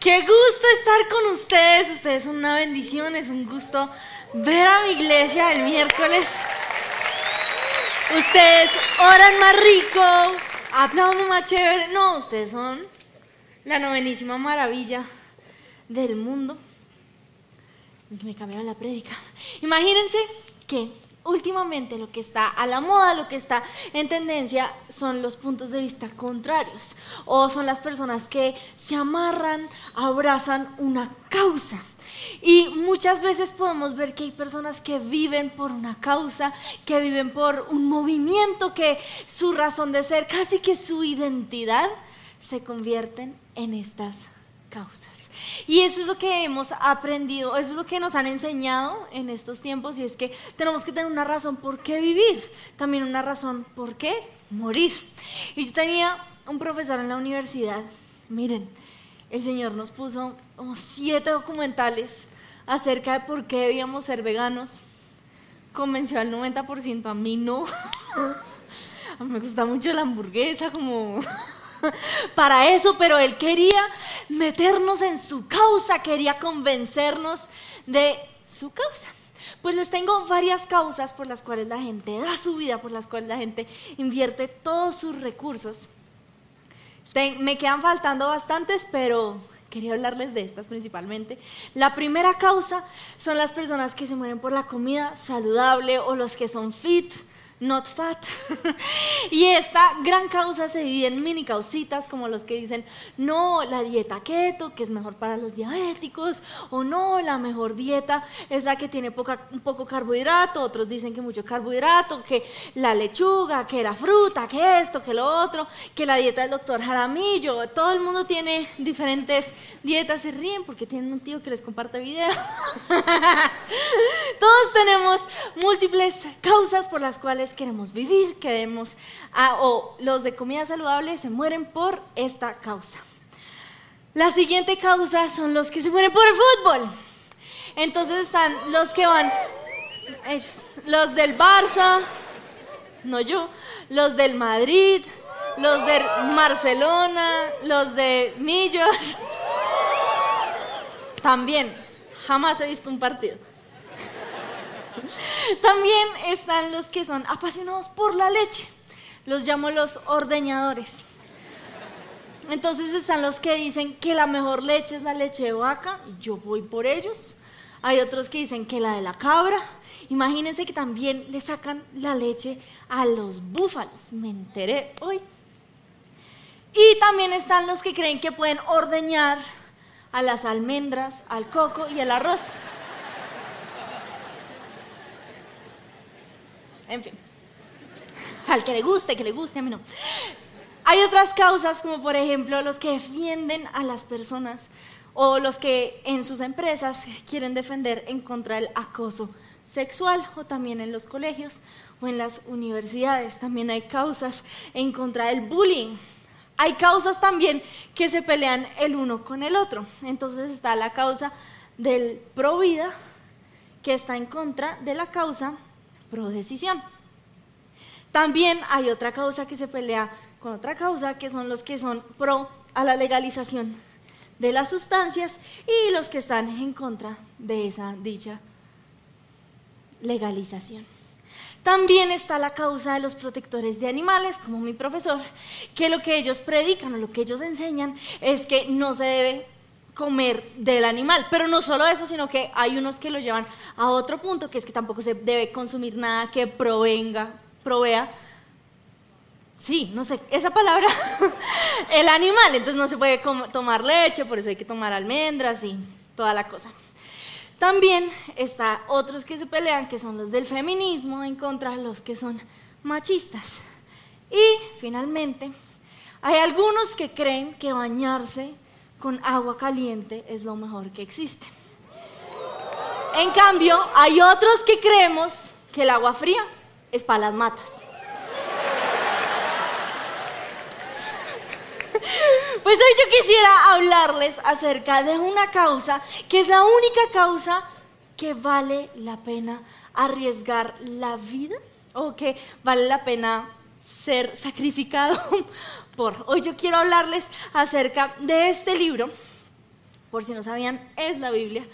Qué gusto estar con ustedes. Ustedes son una bendición, es un gusto ver a mi iglesia el miércoles. Ustedes oran más rico, aplauden más chévere. No, ustedes son la novenísima maravilla del mundo. Me cambiaron la prédica. Imagínense que últimamente lo que está a la moda, lo que está en tendencia son los puntos de vista contrarios o son las personas que se amarran, abrazan una causa. Y muchas veces podemos ver que hay personas que viven por una causa, que viven por un movimiento, que su razón de ser, casi que su identidad, se convierten en estas causas. Y eso es lo que hemos aprendido, eso es lo que nos han enseñado en estos tiempos y es que tenemos que tener una razón por qué vivir, también una razón por qué morir. Y yo tenía un profesor en la universidad, miren, el Señor nos puso como siete documentales acerca de por qué debíamos ser veganos. Convenció al 90%, a mí no. A mí me gusta mucho la hamburguesa, como para eso, pero él quería meternos en su causa, quería convencernos de su causa. Pues les tengo varias causas por las cuales la gente da su vida, por las cuales la gente invierte todos sus recursos. me quedan faltando bastantes, pero quería hablarles de estas principalmente. La primera causa son las personas que se mueren por la comida saludable o los que son fit not fat. y esta gran causa se divide en mini causitas como los que dicen, no, la dieta keto, que es mejor para los diabéticos, o no, la mejor dieta es la que tiene poca, poco carbohidrato, otros dicen que mucho carbohidrato, que la lechuga, que la fruta, que esto, que lo otro, que la dieta del doctor Jaramillo, todo el mundo tiene diferentes dietas, se ríen porque tienen un tío que les comparte video. Todos tenemos múltiples causas por las cuales queremos vivir, queremos, ah, o los de comida saludable se mueren por esta causa. La siguiente causa son los que se mueren por el fútbol. Entonces están los que van, ellos, los del Barça, no yo, los del Madrid, los de Barcelona, los de Millos. También, jamás he visto un partido. También están los que son apasionados por la leche. Los llamo los ordeñadores. Entonces están los que dicen que la mejor leche es la leche de vaca y yo voy por ellos. Hay otros que dicen que la de la cabra. Imagínense que también le sacan la leche a los búfalos. Me enteré hoy. Y también están los que creen que pueden ordeñar a las almendras, al coco y al arroz. En fin. Al que le guste, que le guste, a mí no. Hay otras causas, como por ejemplo los que defienden a las personas o los que en sus empresas quieren defender en contra del acoso sexual o también en los colegios o en las universidades. También hay causas en contra del bullying. Hay causas también que se pelean el uno con el otro. Entonces está la causa del pro vida que está en contra de la causa pro decisión. También hay otra causa que se pelea con otra causa, que son los que son pro a la legalización de las sustancias y los que están en contra de esa dicha legalización. También está la causa de los protectores de animales, como mi profesor, que lo que ellos predican o lo que ellos enseñan es que no se debe comer del animal. Pero no solo eso, sino que hay unos que lo llevan a otro punto, que es que tampoco se debe consumir nada que provenga, provea, sí, no sé, esa palabra, el animal. Entonces no se puede tomar leche, por eso hay que tomar almendras y toda la cosa. También está otros que se pelean, que son los del feminismo, en contra de los que son machistas. Y finalmente, hay algunos que creen que bañarse con agua caliente es lo mejor que existe. En cambio, hay otros que creemos que el agua fría es para las matas. Pues hoy yo quisiera hablarles acerca de una causa que es la única causa que vale la pena arriesgar la vida o que vale la pena ser sacrificado Hoy yo quiero hablarles acerca de este libro por si no sabían, es la Biblia.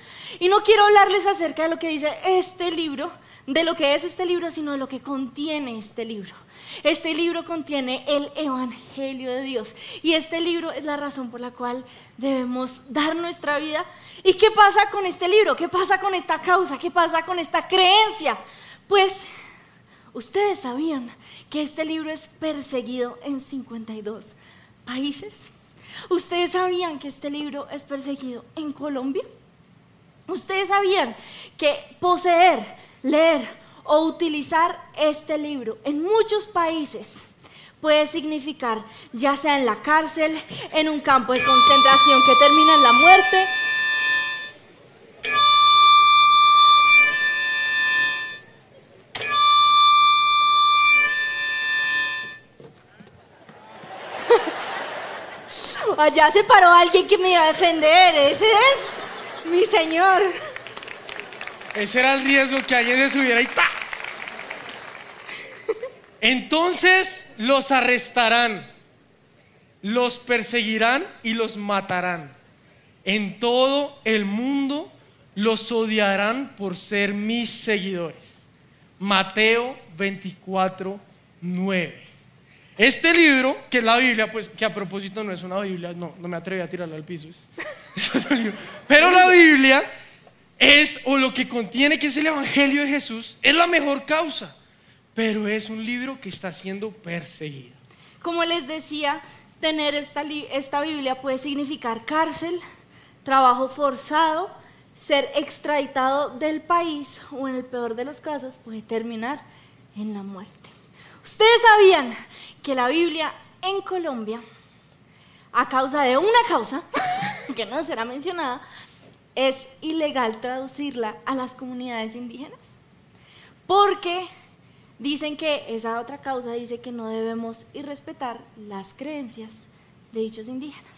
Y no quiero hablarles acerca de lo que dice este libro, de lo que es este libro, sino de lo que contiene este libro. Este libro contiene el Evangelio de Dios. Y este libro es la razón por la cual debemos dar nuestra vida. ¿Y qué pasa con este libro? ¿Qué pasa con esta causa? ¿Qué pasa con esta creencia? Pues ustedes sabían que este libro es perseguido en 52 países. ¿Ustedes sabían que este libro es perseguido en Colombia? ¿Ustedes sabían que poseer, leer o utilizar este libro en muchos países puede significar, ya sea en la cárcel, en un campo de concentración que termina en la muerte, Allá se paró alguien que me iba a defender. Ese es mi señor. Ese era el riesgo que alguien se subiera y ¡ta! Entonces los arrestarán, los perseguirán y los matarán. En todo el mundo los odiarán por ser mis seguidores. Mateo 24, 9. Este libro, que es la Biblia, pues que a propósito no es una Biblia, no, no me atreví a tirarla al piso. Pero la Biblia es, o lo que contiene, que es el Evangelio de Jesús, es la mejor causa. Pero es un libro que está siendo perseguido. Como les decía, tener esta, esta Biblia puede significar cárcel, trabajo forzado, ser extraditado del país o en el peor de los casos puede terminar en la muerte. Ustedes sabían que la Biblia en Colombia, a causa de una causa, que no será mencionada, es ilegal traducirla a las comunidades indígenas. Porque dicen que esa otra causa dice que no debemos irrespetar las creencias de dichos indígenas.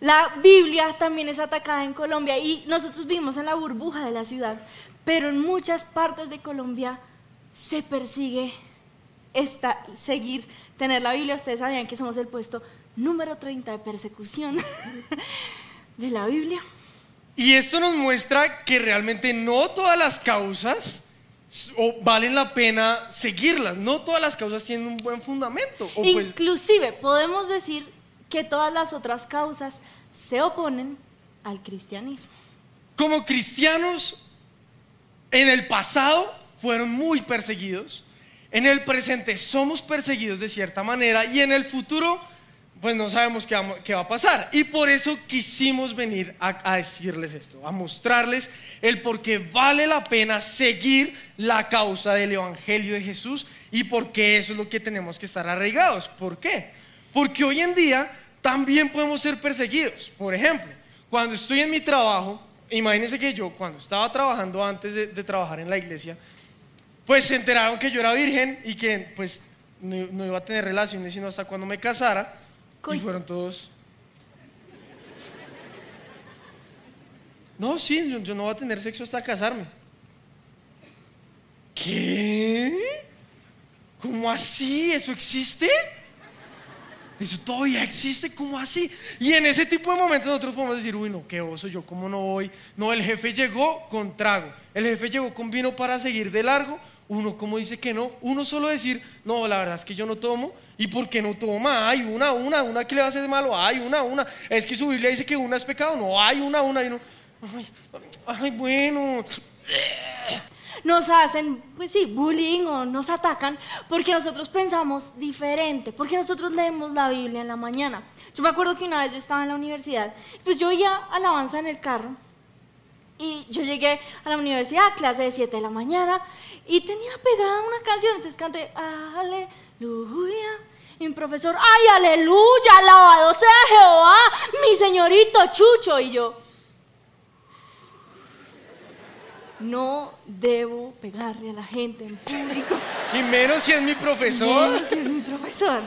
La Biblia también es atacada en Colombia y nosotros vivimos en la burbuja de la ciudad, pero en muchas partes de Colombia se persigue esta, seguir, tener la Biblia. Ustedes sabían que somos el puesto número 30 de persecución de la Biblia. Y esto nos muestra que realmente no todas las causas valen la pena seguirlas. No todas las causas tienen un buen fundamento. Pues Inclusive podemos decir que todas las otras causas se oponen al cristianismo. Como cristianos, en el pasado fueron muy perseguidos en el presente somos perseguidos de cierta manera y en el futuro pues no sabemos qué va, a pasar. Y por eso quisimos venir a, decirles esto, a mostrarles el por qué vale la pena seguir la causa del Evangelio de Jesús y por qué eso es lo que tenemos que estar arraigados. ¿Por qué? Porque hoy en día también podemos ser perseguidos. Por ejemplo, cuando estoy en mi trabajo, imagínense que yo cuando estaba trabajando antes de trabajar en la iglesia, pues se enteraron que yo era virgen y que pues no, iba a tener relaciones sino hasta cuando me casara. Y fueron todos. No, sí, yo, no voy a tener sexo hasta casarme. ¿Qué? ¿Cómo así? ¿Eso existe? Eso todavía existe, ¿cómo así? Y en ese tipo de momentos nosotros podemos decir, uy, no, qué oso, yo cómo no voy. No, el jefe llegó con trago, el jefe llegó con vino para seguir de largo, uno como dice que no, uno solo decir, no, la verdad es que yo no tomo, ¿y por qué no toma? Hay una, una, una que le va a hacer malo, hay una, una, es que su Biblia dice que una es pecado, no, hay una, una, y no, ay, ay, bueno. Nos hacen, pues sí, bullying o nos atacan porque nosotros pensamos diferente, porque nosotros leemos la Biblia en la mañana. Yo me acuerdo que una vez yo estaba en la universidad, pues yo oía alabanza en el carro y yo llegué a la universidad, clase de 7 de la mañana, y tenía pegada una canción, entonces canté, aleluya. Y mi profesor, ay, aleluya, alabado sea Jehová, mi señorito Chucho. Y yo, no debo pegarle a la gente en público. Y menos si es mi profesor. Menos si es mi profesor.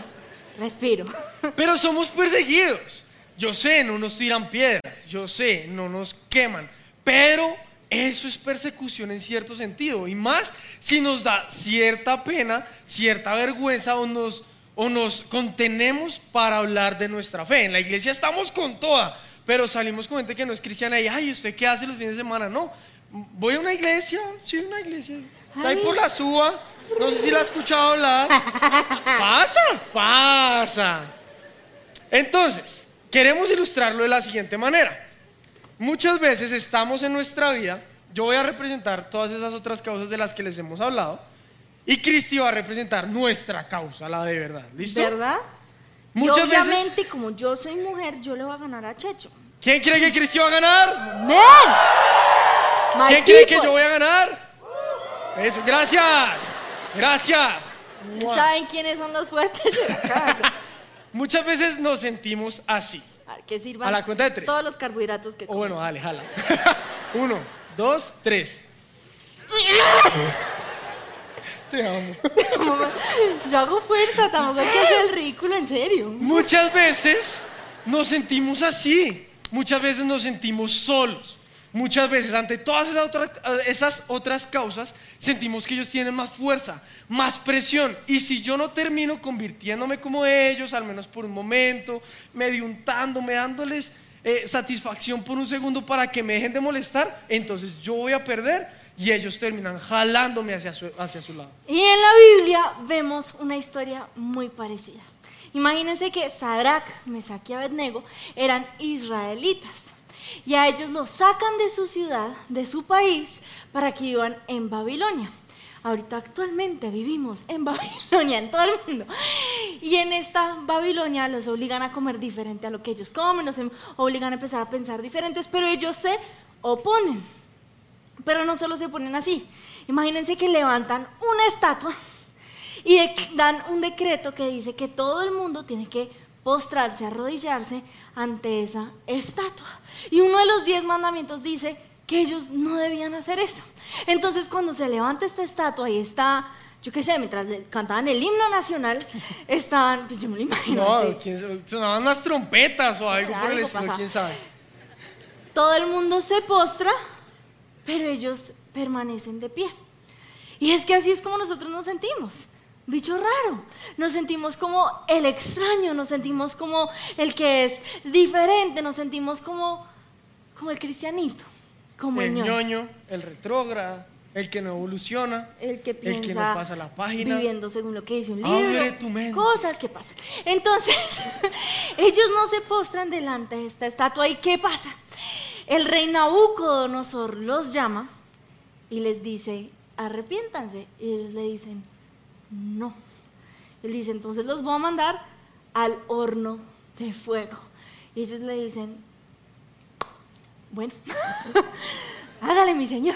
Respiro. Pero somos perseguidos. Yo sé, no nos tiran piedras. Yo sé, no nos queman pero eso es persecución en cierto sentido. Y más si nos da cierta pena, cierta vergüenza o nos, o nos contenemos para hablar de nuestra fe. En la iglesia estamos con toda, pero salimos con gente que no es cristiana y, ay, ¿usted qué hace los fines de semana? No, voy a una iglesia, sí, una iglesia. Está ahí por la suba, no sé si la ha escuchado hablar. Pasa, pasa. Entonces, queremos ilustrarlo de la siguiente manera. Muchas veces estamos en nuestra vida, yo voy a representar todas esas otras causas de las que les hemos hablado, y Cristi va a representar nuestra causa, la de verdad. ¿Listo? ¿Verdad? Muchas veces- obviamente, como yo soy mujer, yo le voy a ganar a Checho. ¿Quién cree que Cristi va a ganar? ¡Men! ¿Quién cree que yo voy a ganar? Eso, gracias. Gracias. ¿Saben quiénes son los fuertes de la casa? Muchas veces nos sentimos así. Que sirvan A la cuenta de tres. todos los carbohidratos que O bueno, dale, jala. Uno, dos, tres. Te amo. Yo hago fuerza, tampoco hay que hacer el ridículo en serio. Muchas veces nos sentimos así. Muchas veces nos sentimos solos. Muchas veces ante todas esas otras, causas sentimos que ellos tienen más fuerza, más presión. Y si yo no termino convirtiéndome como ellos, al menos por un momento, medio untándome, dándoles eh, satisfacción por un segundo para que me dejen de molestar, entonces yo voy a perder y ellos terminan jalándome hacia su, hacia su lado. Y en la Biblia vemos una historia muy parecida. Imagínense que Sadrach, Mesach y Abednego eran israelitas. Y a ellos los sacan de su ciudad, de su país, para que vivan en Babilonia. Ahorita actualmente vivimos en Babilonia, en todo el mundo. Y en esta Babilonia los obligan a comer diferente a lo que ellos comen, los em- obligan a empezar a pensar diferentes, pero ellos se oponen. Pero no solo se ponen así. Imagínense que levantan una estatua y dan un decreto que dice que todo el mundo tiene que postrarse, arrodillarse ante esa estatua. Y uno de los diez mandamientos dice que ellos no debían hacer eso. Entonces cuando se levanta esta estatua y está, yo qué sé, mientras cantaban el himno nacional, estaban, pues yo me lo imagino No, así. ¿quién- sonaban unas trompetas o algo por el estilo, quién sabe. Todo el mundo se postra, pero ellos permanecen de pie. Y es que así es como nosotros nos sentimos. Bicho raro. Nos sentimos como el extraño, nos sentimos como el que es diferente, nos sentimos como, como el cristianito, como el, el ñoño. ñoño, el retrógrada, el que no evoluciona, El que piensa el que no pasa la página. viviendo según lo que dice un libro, tu mente. cosas que pasan. Entonces, ellos no se postran delante de esta estatua. ¿Y qué pasa? El rey Nabucodonosor los llama y les dice, arrepiéntanse. Y ellos le dicen, no. Él dice, entonces los voy a mandar al horno de fuego. Y ellos le dicen, bueno, hágale mi señor.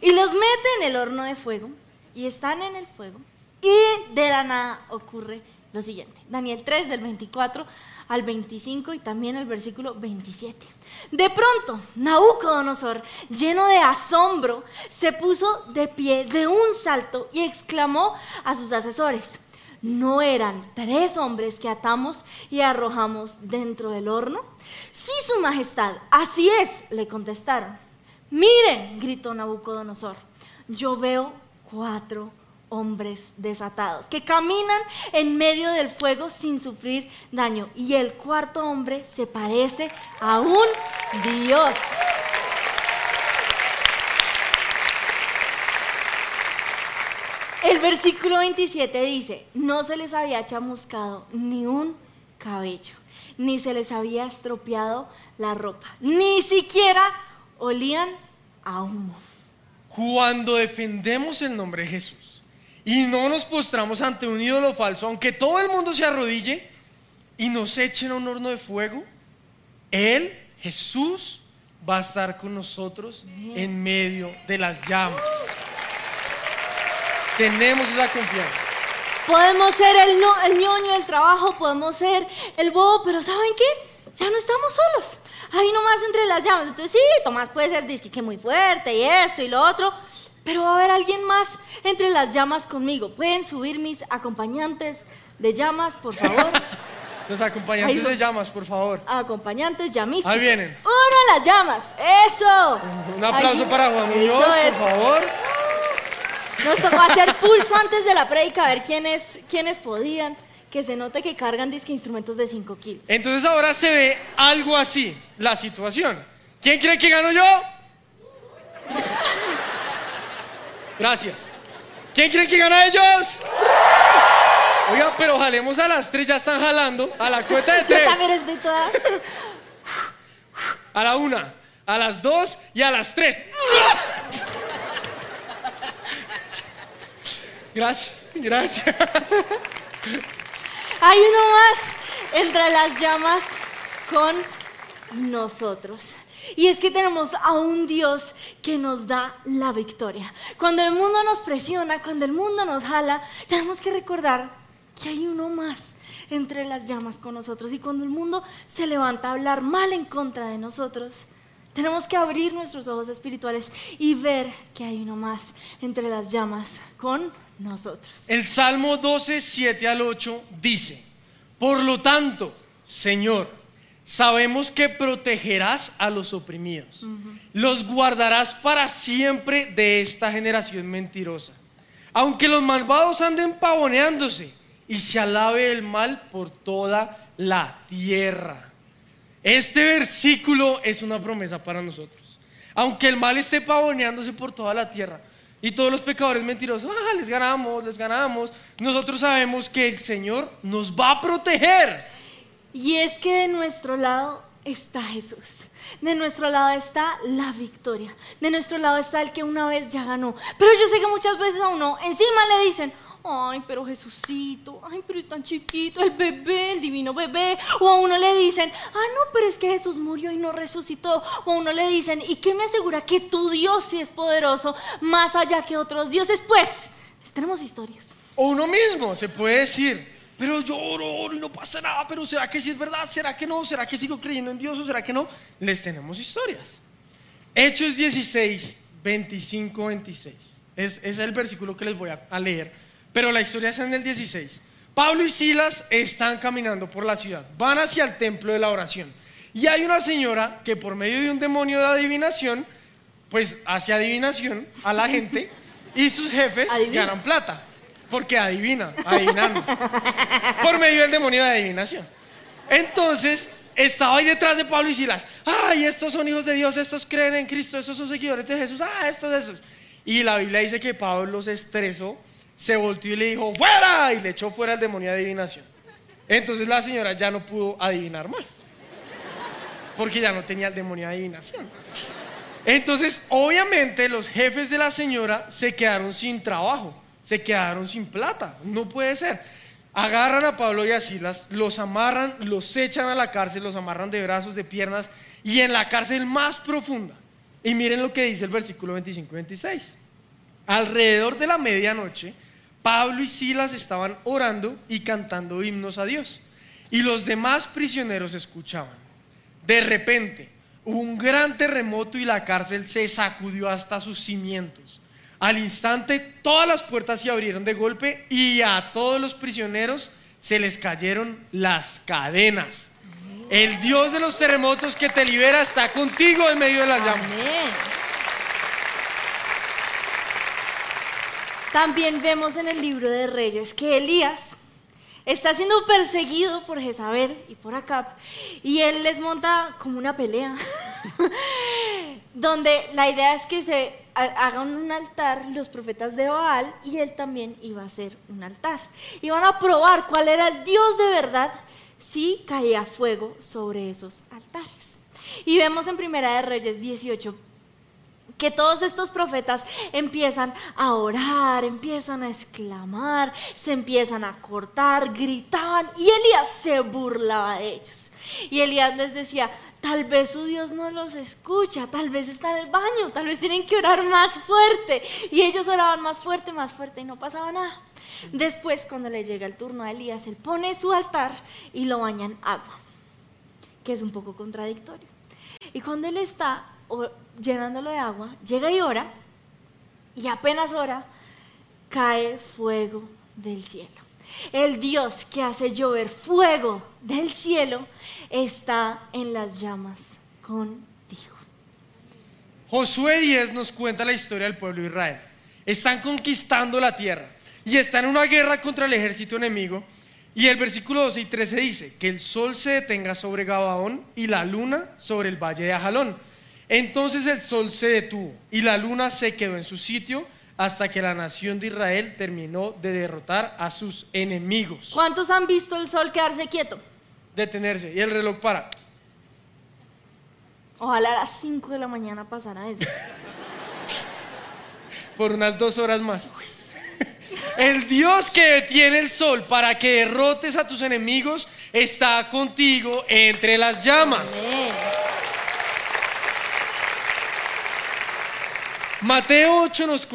Y los mete en el horno de fuego y están en el fuego y de la nada ocurre lo siguiente. Daniel 3 del 24 al 25 y también el versículo 27. De pronto, Nabucodonosor, lleno de asombro, se puso de pie de un salto y exclamó a sus asesores, ¿no eran tres hombres que atamos y arrojamos dentro del horno? Sí, su majestad, así es, le contestaron. Miren, gritó Nabucodonosor, yo veo cuatro hombres desatados que caminan en medio del fuego sin sufrir daño. Y el cuarto hombre se parece a un dios. El versículo 27 dice, no se les había chamuscado ni un cabello, ni se les había estropeado la ropa, ni siquiera olían a humo. Cuando defendemos el nombre de Jesús y no nos postramos ante un ídolo falso, aunque todo el mundo se arrodille y nos echen a un horno de fuego, Él, Jesús, va a estar con nosotros en medio de las llamas. Tenemos esa confianza. Podemos ser el, no- el ñoño del trabajo, podemos ser el bobo, pero ¿saben qué? Ya no estamos solos. Ahí nomás entre las llamas. Entonces sí, Tomás puede ser disque que muy fuerte y eso y lo otro, pero va a haber alguien más entre las llamas conmigo. Pueden subir mis acompañantes de llamas, por favor. Los acompañantes de llamas, por favor. acompañantes llamistas. Ahí vienen. Uno las llamas. Eso. Un aplauso Ahí- para Juan Muñoz, por es. favor. Nos tocó hacer pulso antes de la prédica, a ver quiénes, quiénes podían, que se note que cargan disque instrumentos de 5 kilos. Entonces ahora se ve algo así, la situación. ¿Quién cree que gano yo? Gracias. ¿Quién cree que gana ellos? Oiga, pero jalemos a las tres, ya están jalando. A la cuenta de Yo tres. también estoy toda... A la una, a las dos y a las tres. Gracias, gracias. Hay uno más entre las llamas con nosotros. Y es que tenemos a un Dios que nos da la victoria. Cuando el mundo nos presiona, cuando el mundo nos jala, tenemos que recordar que hay uno más entre las llamas con nosotros. Y cuando el mundo se levanta a hablar mal en contra de nosotros, tenemos que abrir nuestros ojos espirituales y ver que hay uno más entre las llamas con nosotros. El Salmo 12, 7 al 8 dice, por lo tanto, Señor, sabemos que protegerás a los oprimidos, los guardarás para siempre de esta generación mentirosa. Aunque los malvados anden pavoneándose y se alabe el mal por toda la tierra. Este versículo es una promesa para nosotros. Aunque el mal esté pavoneándose por toda la tierra y todos los pecadores mentirosos, ah, les ganamos, les ganamos, nosotros sabemos que el Señor nos va a proteger. Y es que de nuestro lado está Jesús. De nuestro lado está la victoria. De nuestro lado está el que una vez ya ganó. Pero yo sé que muchas veces a uno encima le dicen, ay, pero Jesucito, ay, pero es tan chiquito, el bebé, el divino bebé. O a uno le dicen, ah, no, pero es que Jesús murió y no resucitó. O a uno le dicen, ¿y qué me asegura que tu Dios sí es poderoso más allá que otros dioses? Pues, tenemos historias. O uno mismo se puede decir, pero yo oro, oro y no pasa nada, pero ¿será que sí es verdad? ¿Será que no? ¿Será que sigo creyendo en Dios o será que no? Les tenemos historias. Hechos 16, 25, 26. Es, es el versículo que les voy a, a leer, pero la historia es en el 16. Pablo y Silas están caminando por la ciudad, van hacia el templo de la oración. Y hay una señora que por medio de un demonio de adivinación, pues hace adivinación a la gente y sus jefes Adivina. ganan plata. Porque adivina, adivinando. Por medio del demonio de adivinación. Entonces, estaba ahí detrás de Pablo y Silas. Ay, estos son hijos de Dios, estos creen en Cristo, estos son seguidores de Jesús. Ah, estos, estos. Y la Biblia dice que Pablo se estresó, se volteó y le dijo, ¡fuera! Y le echó fuera el demonio de adivinación. Entonces la señora ya no pudo adivinar más. Porque ya no tenía el demonio de adivinación. Entonces, obviamente, los jefes de la señora se quedaron sin trabajo, se quedaron sin plata. No puede ser. Agarran a Pablo y a Silas, los amarran, los echan a la cárcel, los amarran de brazos, de piernas y en la cárcel más profunda. Y miren lo que dice el versículo 25 y 26. Alrededor de la medianoche, Pablo y Silas estaban orando y cantando himnos a Dios. Y los demás prisioneros escuchaban. De repente hubo un gran terremoto y la cárcel se sacudió hasta sus cimientos. Al instante todas las puertas se abrieron de golpe y a todos los prisioneros se les cayeron las cadenas. El Dios de los terremotos que te libera está contigo en medio de las llamas. También vemos en el libro de Reyes que Elías está siendo perseguido por Jezabel y por Acab y él les monta como una pelea donde la idea es que se hagan un altar los profetas de Baal y él también iba a hacer un altar. Iban a probar cuál era el Dios de verdad si caía fuego sobre esos altares. Y vemos en Primera de Reyes 18 que todos estos profetas empiezan a orar, empiezan a exclamar, se empiezan a cortar, gritaban y Elías se burlaba de ellos. Y Elías les decía, tal vez su Dios no los escucha, tal vez está en el baño, tal vez tienen que orar más fuerte. Y ellos oraban más fuerte, más fuerte y no pasaba nada. Después, cuando le llega el turno a Elías, él pone su altar y lo baña en agua, que es un poco contradictorio. Y cuando él está llenándolo de agua, llega y ora, y apenas ora, cae fuego del cielo. El Dios que hace llover fuego del cielo está en las llamas contigo. Josué 10 nos cuenta la historia del pueblo de Israel. Están conquistando la tierra y están en una guerra contra el ejército enemigo. Y el versículo 12 y 13 dice, que el sol se detenga sobre Gabaón y la luna sobre el valle de Ajalón. Entonces el sol se detuvo y la luna se quedó en su sitio hasta que la nación de Israel terminó de derrotar a sus enemigos. ¿Cuántos han visto el sol quedarse quieto? Detenerse. Y el reloj para. Ojalá a las 5 de la mañana pasara eso. Por unas dos horas más. El Dios que detiene el sol para que derrotes a tus enemigos está contigo entre las llamas. Amén. Mateo 8 nos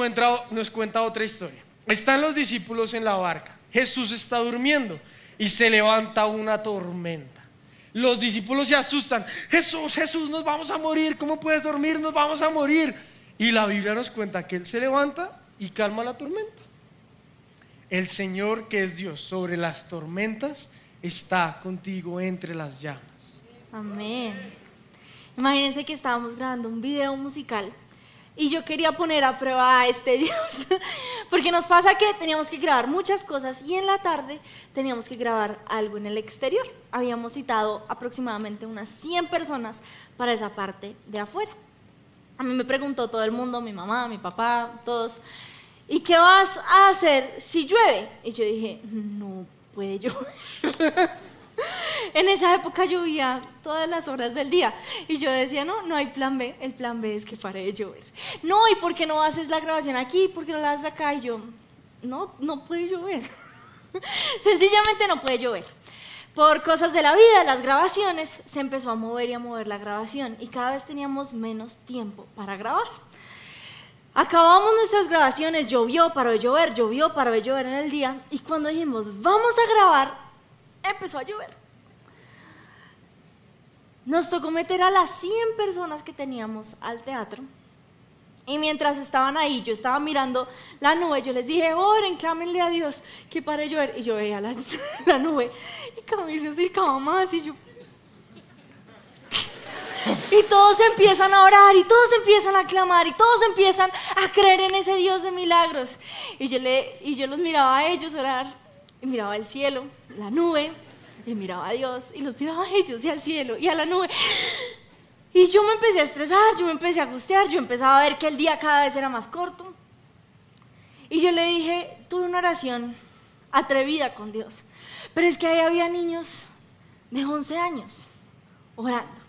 cuenta, otra historia. Están los discípulos en la barca. Jesús está durmiendo y se levanta una tormenta. Los discípulos se asustan. Jesús, Jesús, nos vamos a morir. ¿Cómo puedes dormir? Nos vamos a morir. Y la Biblia nos cuenta que Él se levanta y calma la tormenta. El Señor que es Dios sobre las tormentas está contigo entre las llamas. Amén. Imagínense que estábamos grabando un video musical y yo quería poner a prueba a este Dios. Porque nos pasa que teníamos que grabar muchas cosas y en la tarde teníamos que grabar algo en el exterior. Habíamos citado aproximadamente unas 100 personas para esa parte de afuera. A mí me preguntó todo el mundo, mi mamá, mi papá, todos, ¿y qué vas a hacer si llueve? Y yo dije, no puede llover. En esa época llovía todas las horas del día y yo decía, no, no hay plan B, el plan B es que pare de llover. No, ¿y por qué no haces la grabación aquí? ¿Por qué no la haces acá? Y yo, no, no puede llover. Sencillamente no puede llover. Por cosas de la vida, las grabaciones, se empezó a mover y a mover la grabación y cada vez teníamos menos tiempo para grabar. Acabamos nuestras grabaciones, llovió, paró de llover, llovió, paró de llover en el día y cuando dijimos, vamos a grabar, empezó a llover. Nos tocó meter a las 100 personas que teníamos al teatro. Y mientras estaban ahí, yo estaba mirando la nube, yo les dije, oren, clámenle a Dios que pare llover. Y yo veía la, la nube y cada vez se acercaba más y yo... Y todos empiezan a orar y todos empiezan a clamar y todos empiezan a creer en ese Dios de milagros. Y yo, le, y yo los miraba a ellos orar y miraba al cielo, la nube, y miraba a Dios y los miraba a ellos y al cielo y a la nube. Y yo me empecé a estresar, yo me empecé a angustiar, yo empezaba a ver que el día cada vez era más corto. Y yo le dije, tuve una oración atrevida con Dios. Pero es que ahí había niños de 11 años orando.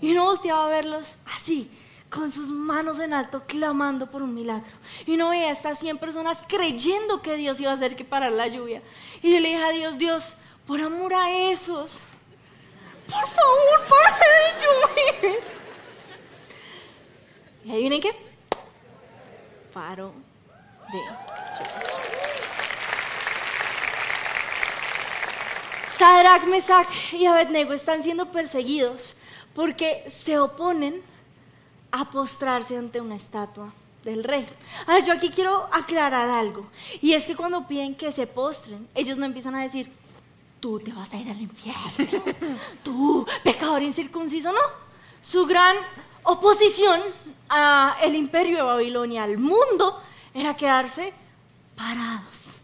Y uno volteaba a verlos así, con sus manos en alto, clamando por un milagro. Y uno veía a estas 100 personas creyendo que Dios iba a hacer que parara la lluvia. Y yo le dije a Dios, Dios, por amor a esos, por favor, para de llover. ¿Y adivinen qué? Paro de. Sadrach, Mesach y Abednego están siendo perseguidos porque se oponen a postrarse ante una estatua del rey. Ahora yo aquí quiero aclarar algo, y es que cuando piden que se postren, ellos no empiezan a decir, tú te vas a ir al infierno, tú, pecador incircunciso, no. Su gran oposición al imperio de Babilonia, al mundo, era quedarse parados.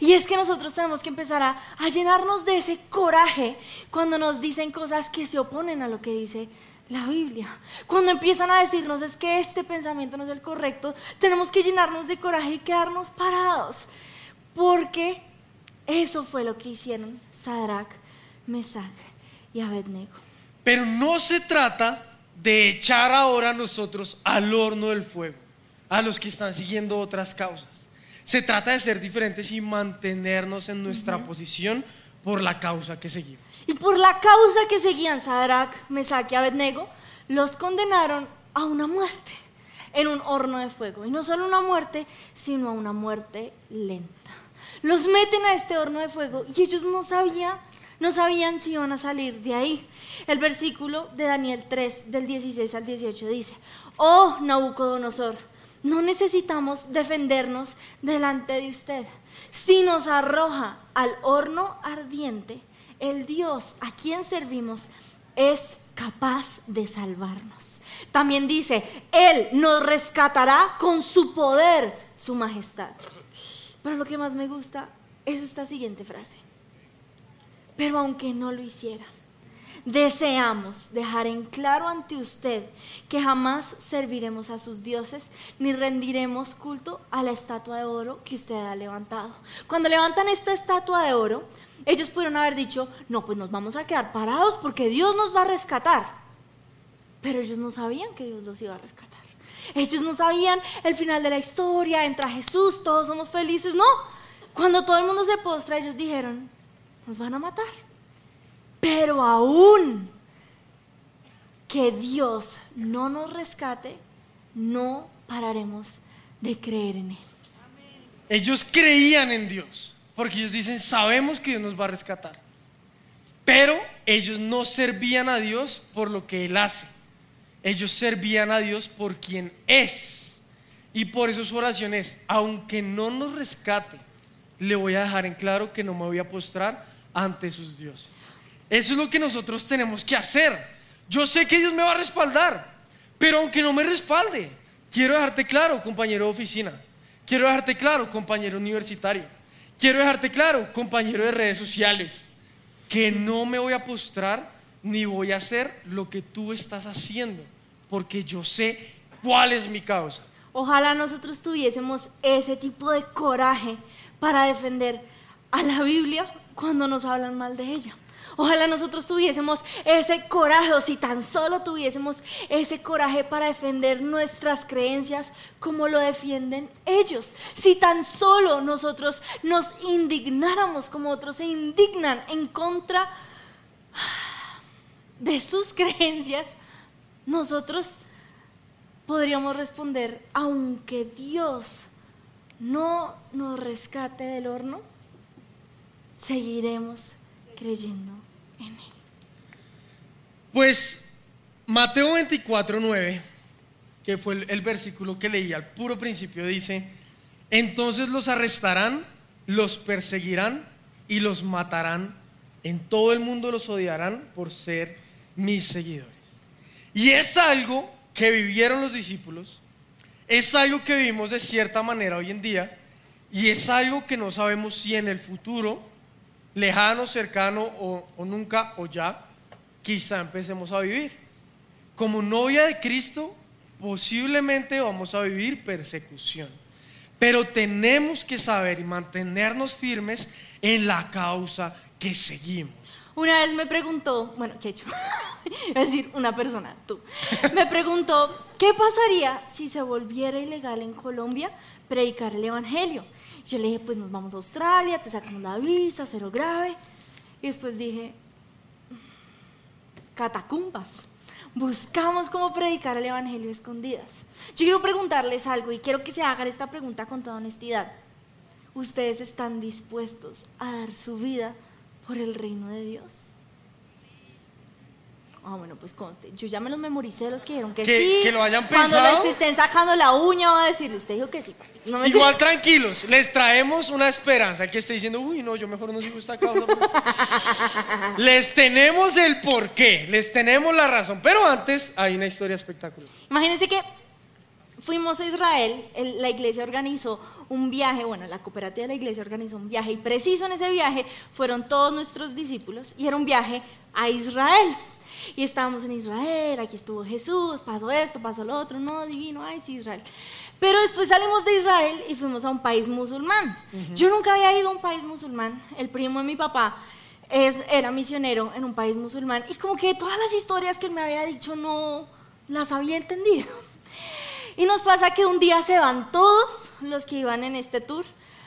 Y es que nosotros tenemos que empezar a, a, llenarnos de ese coraje cuando nos dicen cosas que se oponen a lo que dice la Biblia. Cuando empiezan a decirnos es que este pensamiento no es el correcto, tenemos que llenarnos de coraje y quedarnos parados. Porque eso fue lo que hicieron Sadrach, Mesach y Abednego. Pero no se trata de echar ahora nosotros al horno del fuego a los que están siguiendo otras causas. Se trata de ser diferentes y mantenernos en nuestra uh -huh. posición por la causa que seguimos. Y por la causa que seguían Sadrach, Mesach y Abednego, los condenaron a una muerte en un horno de fuego. Y no solo una muerte, sino a una muerte lenta. Los meten a este horno de fuego y ellos no sabían, no sabían si iban a salir de ahí. El versículo de Daniel 3, del 16 al 18 dice, Oh Nabucodonosor, no necesitamos defendernos delante de usted. Si nos arroja al horno ardiente, el Dios a quien servimos es capaz de salvarnos. También dice, Él nos rescatará con su poder, su majestad. Pero lo que más me gusta es esta siguiente frase. Pero aunque no lo hiciera, deseamos dejar en claro ante usted que jamás serviremos a sus dioses ni rendiremos culto a la estatua de oro que usted ha levantado. Cuando levantan esta estatua de oro, ellos pudieron haber dicho, no, pues nos vamos a quedar parados porque Dios nos va a rescatar. Pero ellos no sabían que Dios los iba a rescatar. Ellos no sabían el final de la historia, entra Jesús, todos somos felices. No, cuando todo el mundo se postra, ellos dijeron, nos van a matar. Pero aún que Dios no nos rescate, no pararemos de creer en Él. Ellos creían en Dios, porque ellos dicen, sabemos que Dios nos va a rescatar. Pero ellos no servían a Dios por lo que Él hace. Ellos servían a Dios por quien es. Y por eso su oración es, aunque no nos rescate, le voy a dejar en claro que no me voy a postrar ante sus dioses. Eso es lo que nosotros tenemos que hacer. Yo sé que Dios me va a respaldar, pero aunque no me respalde, quiero dejarte claro, compañero de oficina. Quiero dejarte claro, compañero universitario. Quiero dejarte claro, compañero de redes sociales, que no me voy a postrar ni voy a hacer lo que tú estás haciendo, porque yo sé cuál es mi causa. Ojalá nosotros tuviésemos ese tipo de coraje para defender a la Biblia cuando nos hablan mal de ella. Ojalá nosotros tuviésemos ese coraje, o si tan solo tuviésemos ese coraje para defender nuestras creencias como lo defienden ellos. Si tan solo nosotros nos indignáramos como otros se indignan en contra de sus creencias, nosotros podríamos responder, aunque Dios no nos rescate del horno, seguiremos creyendo Pues Mateo 24, 9, que fue el, el versículo que leí al puro principio, dice, entonces los arrestarán, los perseguirán y los matarán. En todo el mundo los odiarán por ser mis seguidores. Y es algo que vivieron los discípulos, es algo que vivimos de cierta manera hoy en día y es algo que no sabemos si en el futuro, lejano, cercano o, o nunca o ya, quizá empecemos a vivir. Como novia de Cristo, posiblemente vamos a vivir persecución. Pero tenemos que saber y mantenernos firmes en la causa que seguimos. Una vez me preguntó, bueno, Checho, es decir, una persona, tú, me preguntó, ¿qué pasaría si se volviera ilegal en Colombia predicar el Evangelio? Yo le dije, pues nos vamos a Australia, te sacamos la visa, cero grave. Y después dije, catacumbas. Buscamos cómo predicar el Evangelio escondidas. Yo quiero preguntarles algo y quiero que se hagan esta pregunta con toda honestidad. ¿Ustedes están dispuestos a dar su vida por el reino de Dios? Ah, bueno, pues conste. Yo ya me los memoricé los que dijeron que, Que- sí. que lo hayan Cuando pensado. les estén sacando la uña, va a decir, usted dijo que sí. papi". No me Igual tranquilos, les traemos una esperanza. El que esté diciendo, uy, no, yo mejor no sigo esta causa. les tenemos el porqué, les tenemos la razón. Pero antes hay una historia espectacular. Imagínense que fuimos a Israel, el- la iglesia organizó un viaje, bueno, la cooperativa de la iglesia organizó un viaje y preciso en ese viaje fueron todos nuestros discípulos y era un viaje a Israel. Y estábamos en Israel, aquí estuvo Jesús, pasó esto, pasó lo otro, no, divino, ay, sí, Israel. Pero después salimos de Israel y fuimos a un país musulmán. Yo nunca había ido a un país musulmán. El primo de mi papá es, era misionero en un país musulmán y como que todas las historias que él me había dicho no las había entendido. Y nos pasa que un día se van todos los que iban en este tour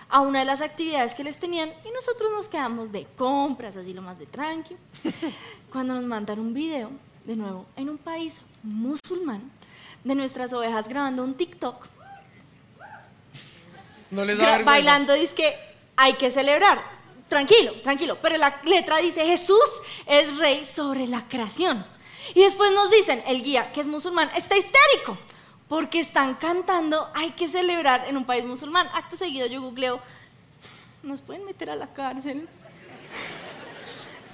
a una de las actividades que les tenían y nosotros nos quedamos de compras, así lo más de tranqui. Cuando nos mandan un video, de nuevo, en un país musulmán, de nuestras ovejas grabando un TikTok, No les da bailando, dice que hay que celebrar. Tranquilo, tranquilo. Pero la letra dice Jesús es rey sobre la creación. Y después nos dicen, el guía, que es musulmán, está histérico. Porque están cantando, hay que celebrar en un país musulmán. Acto seguido yo googleo, ¿nos pueden meter a la cárcel?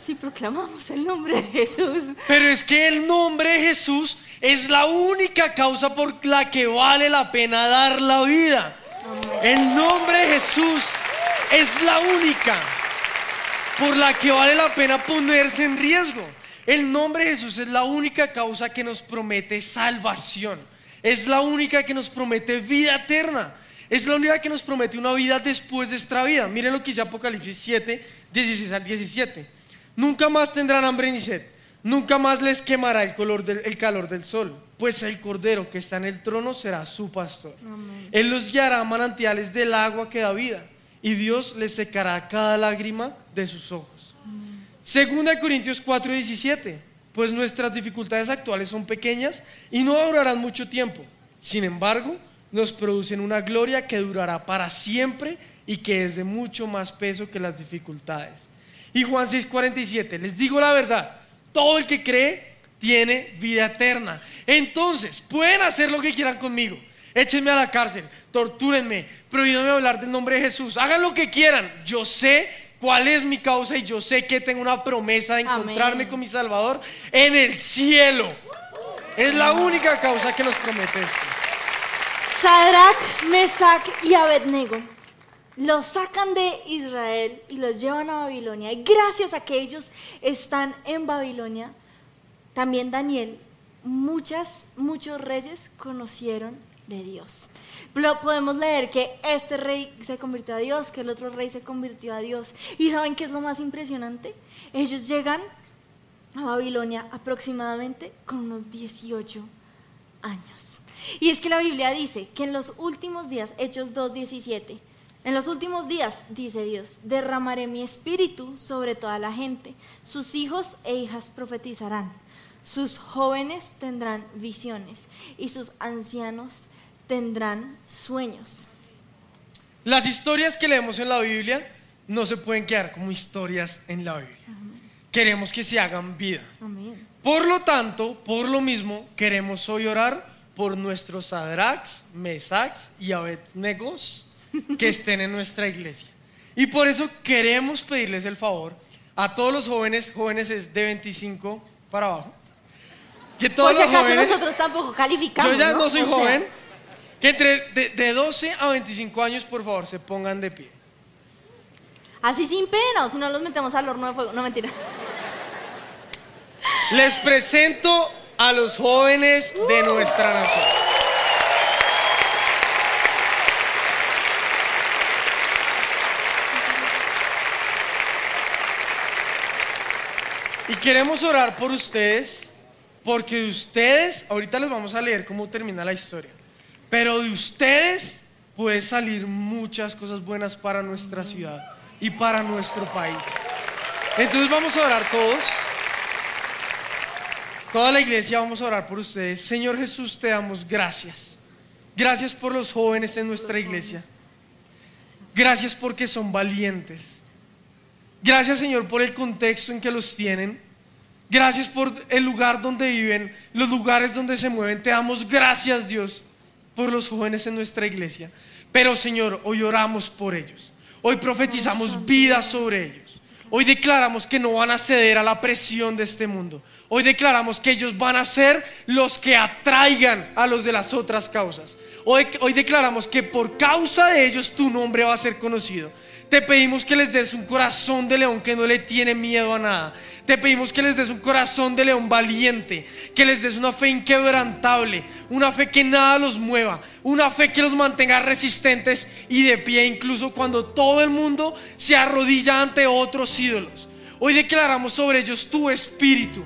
Si proclamamos el nombre de Jesús. Pero es que el nombre de Jesús es la única causa por la que vale la pena dar la vida. El nombre de Jesús es la única. por la que vale la pena ponerse en riesgo. El nombre de Jesús es la única causa que nos promete salvación. Es la única que nos promete vida eterna. Es la única que nos promete una vida después de esta vida. Miren lo que dice Apocalipsis 7, 16 al 17. Nunca más tendrán hambre ni sed. Nunca más les quemará el, color del, el calor del sol. Pues el cordero que está en el trono será su pastor. Él los guiará a manantiales del agua que da vida. Y Dios les secará cada lágrima de sus ojos. Segunda de Corintios 4, 17. Pues nuestras dificultades actuales son pequeñas y no durarán mucho tiempo. Sin embargo, nos producen una gloria que durará para siempre y que es de mucho más peso que las dificultades. Y Juan 6:47, les digo la verdad, todo el que cree tiene vida eterna. Entonces, pueden hacer lo que quieran conmigo. Échenme a la cárcel, tortúrenme, prohíbanme hablar del nombre de Jesús. Hagan lo que quieran. Yo sé cuál es mi causa y yo sé que tengo una promesa de encontrarme con mi Salvador en el cielo. Es la única causa que nos promete esto. Sadrach, Mesach y Abednego los sacan de Israel y los llevan a Babilonia. Y gracias a que ellos están en Babilonia, también Daniel, muchas, muchos reyes conocieron de Dios. Podemos leer que este rey se convirtió a Dios, que el otro rey se convirtió a Dios. ¿Y saben qué es lo más impresionante? Ellos llegan a Babilonia aproximadamente con unos 18 años. Y es que la Biblia dice que en los últimos días, Hechos 2.17, en los últimos días, dice Dios, derramaré mi espíritu sobre toda la gente. Sus hijos e hijas profetizarán. Sus jóvenes tendrán visiones y sus ancianos tendrán sueños. Las historias que leemos en la Biblia no se pueden quedar como historias en la Biblia. Queremos que se hagan vida. Por lo tanto, por lo mismo, queremos hoy orar por nuestros Sadrax, Mesax y Abednegos que estén en nuestra iglesia. Y por eso queremos pedirles el favor a todos los jóvenes, jóvenes es de 25 para abajo. Que todos por si acaso nosotros tampoco calificamos. Yo ya no, soy joven. Que entre de, de 12 a 25 años, por favor, se pongan de pie. Así sin pena, o si no los metemos al horno de fuego. No, mentira. Les presento a los jóvenes de nuestra nación. Y queremos orar por ustedes, porque de ustedes, ahorita les vamos a leer cómo termina la historia, pero de ustedes puede salir muchas cosas buenas para nuestra ciudad y para nuestro país. Entonces vamos a orar todos. Toda la iglesia vamos a orar por ustedes. Señor Jesús, te damos gracias. Gracias por los jóvenes en nuestra iglesia. Gracias porque son valientes. Gracias Señor por el contexto en que los tienen. Gracias por el lugar donde viven, los lugares donde se mueven. Te damos gracias Dios por los jóvenes en nuestra iglesia. Pero Señor, hoy oramos por ellos. Hoy profetizamos vida sobre ellos. Hoy declaramos que no van a ceder a la presión de este mundo. Hoy declaramos que ellos van a ser los que atraigan a los de las otras causas. Hoy, hoy, declaramos que por causa de ellos tu nombre va a ser conocido. Te pedimos que les des un corazón de león que no le tiene miedo a nada. Te pedimos que les des un corazón de león valiente, que les des una fe inquebrantable, una fe que nada los mueva, una fe que los mantenga resistentes y de pie incluso cuando todo el mundo se arrodilla ante otros ídolos. Hoy declaramos sobre ellos tu espíritu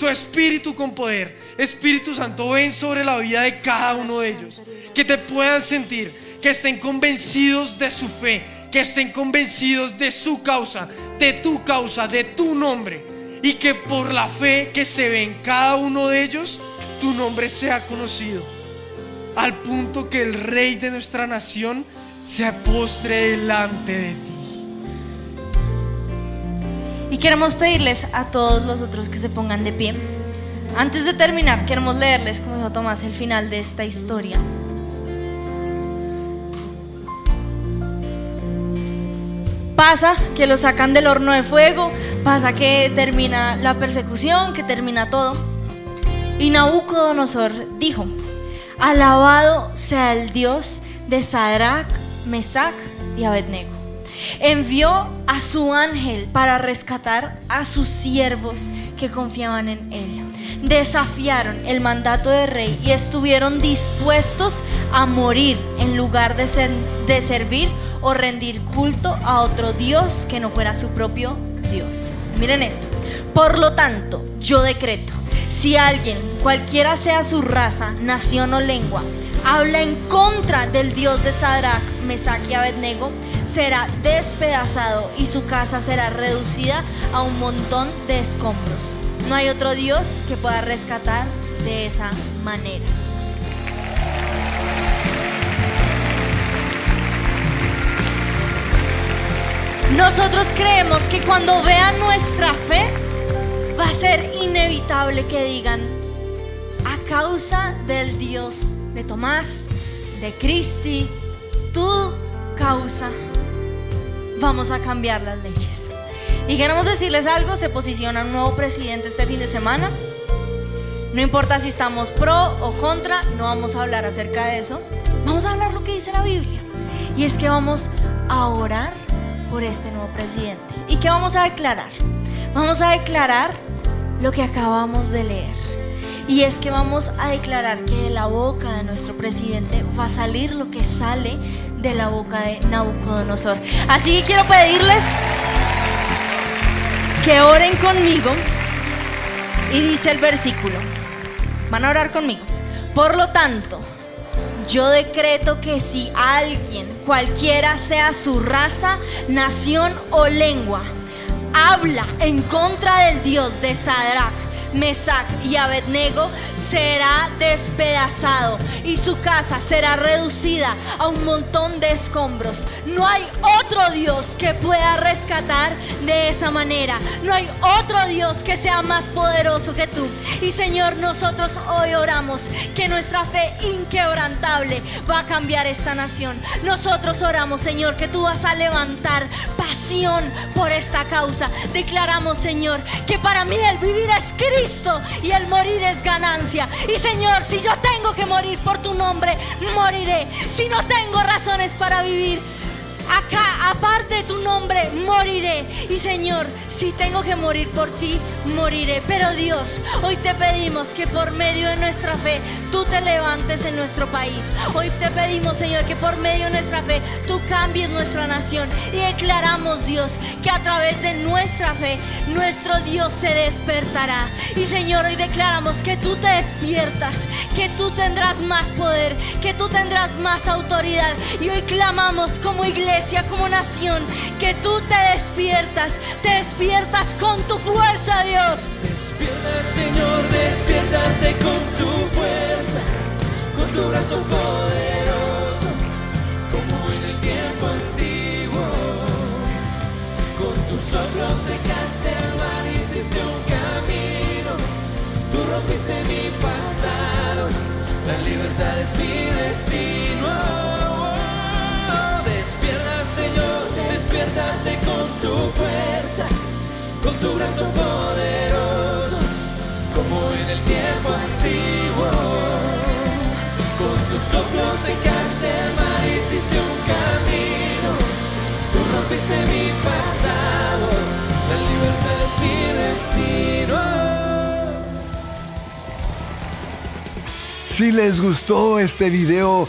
tu espíritu con poder. Espíritu Santo, ven sobre la vida de cada uno de ellos. Que te puedan sentir, que estén convencidos de su fe, que estén convencidos de su causa, de tu causa, de tu nombre. Y que por la fe que se ve en cada uno de ellos, tu nombre sea conocido. Al punto que el rey de nuestra nación se postre delante de ti. Y queremos pedirles a todos los otros que se pongan de pie. Antes de terminar, queremos leerles, como dijo Tomás, el final de esta historia. Pasa que lo sacan del horno de fuego, pasa que termina la persecución, que termina todo. Y Nabucodonosor dijo, alabado sea el Dios de Sadrach, Mesach y Abednego envió a su ángel para rescatar a sus siervos que confiaban en él. Desafiaron el mandato de rey y estuvieron dispuestos a morir en lugar de, de servir o rendir culto a otro Dios que no fuera su propio Dios. Miren esto. Por lo tanto, yo decreto, si alguien, cualquiera sea su raza, nación o lengua, habla en contra del Dios de Sadrach, Mesach y Abednego, será despedazado y su casa será reducida a un montón de escombros. No hay otro Dios que pueda rescatar de esa manera. Nosotros creemos que cuando vean nuestra fe, va a ser inevitable que digan, a causa del Dios de Tomás, de Cristi, tu causa, vamos a cambiar las leyes. Y queremos decirles algo, se posiciona un nuevo presidente este fin de semana. No importa si estamos pro o contra, no vamos a hablar acerca de eso. Vamos a hablar lo que dice la Biblia. Y es que vamos a orar por este nuevo presidente. ¿Y qué vamos a declarar? Vamos a declarar lo que acabamos de leer. Y es que vamos a declarar que de la boca de nuestro presidente va a salir lo que sale de la boca de Nabucodonosor. Así que quiero pedirles que oren conmigo. Y dice el versículo, van a orar conmigo. Por lo tanto, yo decreto que si alguien, cualquiera sea su raza, nación o lengua, habla en contra del Dios de Sadrach, Mesach y Abednego, será despedazado y su casa será reducida a un montón de escombros. No hay otro Dios que pueda rescatar de esa manera. No hay otro Dios que sea más poderoso que tú. Y Señor, nosotros hoy oramos que nuestra fe inquebrantable va a cambiar esta nación. Nosotros oramos, Señor, que tú vas a levantar pasión por esta causa. Declaramos, Señor, que para mí el vivir es Cristo y el morir es ganancia. Y Señor, si yo tengo que morir por tu nombre, moriré. Si no tengo razones para vivir, acá, aparte de tu nombre, moriré. Y Señor, si tengo que morir por ti, moriré. Pero Dios, hoy te pedimos que por medio de nuestra fe tú te levantes en nuestro país. Hoy te pedimos, Señor, que por medio de nuestra fe tú cambies nuestra nación. Y declaramos, Dios, que a través de nuestra fe nuestro Dios se despertará. Y Señor, hoy declaramos que tú te despiertas, que tú tendrás más poder, que tú tendrás más autoridad. Y hoy clamamos como iglesia, como nación, que tú te despiertas, te despiertas con tu fuerza, Dios. Despierta, Señor, despiértate con tu fuerza, con tu brazo poderoso, como en el tiempo antiguo. Con tus ojos secaste el mar, hiciste un camino, tú rompiste mi pasado, la libertad es mi destino. Señor, despiértate con tu fuerza con tu brazo poderoso, como en el tiempo antiguo. Con tus ojos secaste el mar, hiciste un camino, tú rompiste mi pasado, la libertad es mi destino. Si les gustó este video,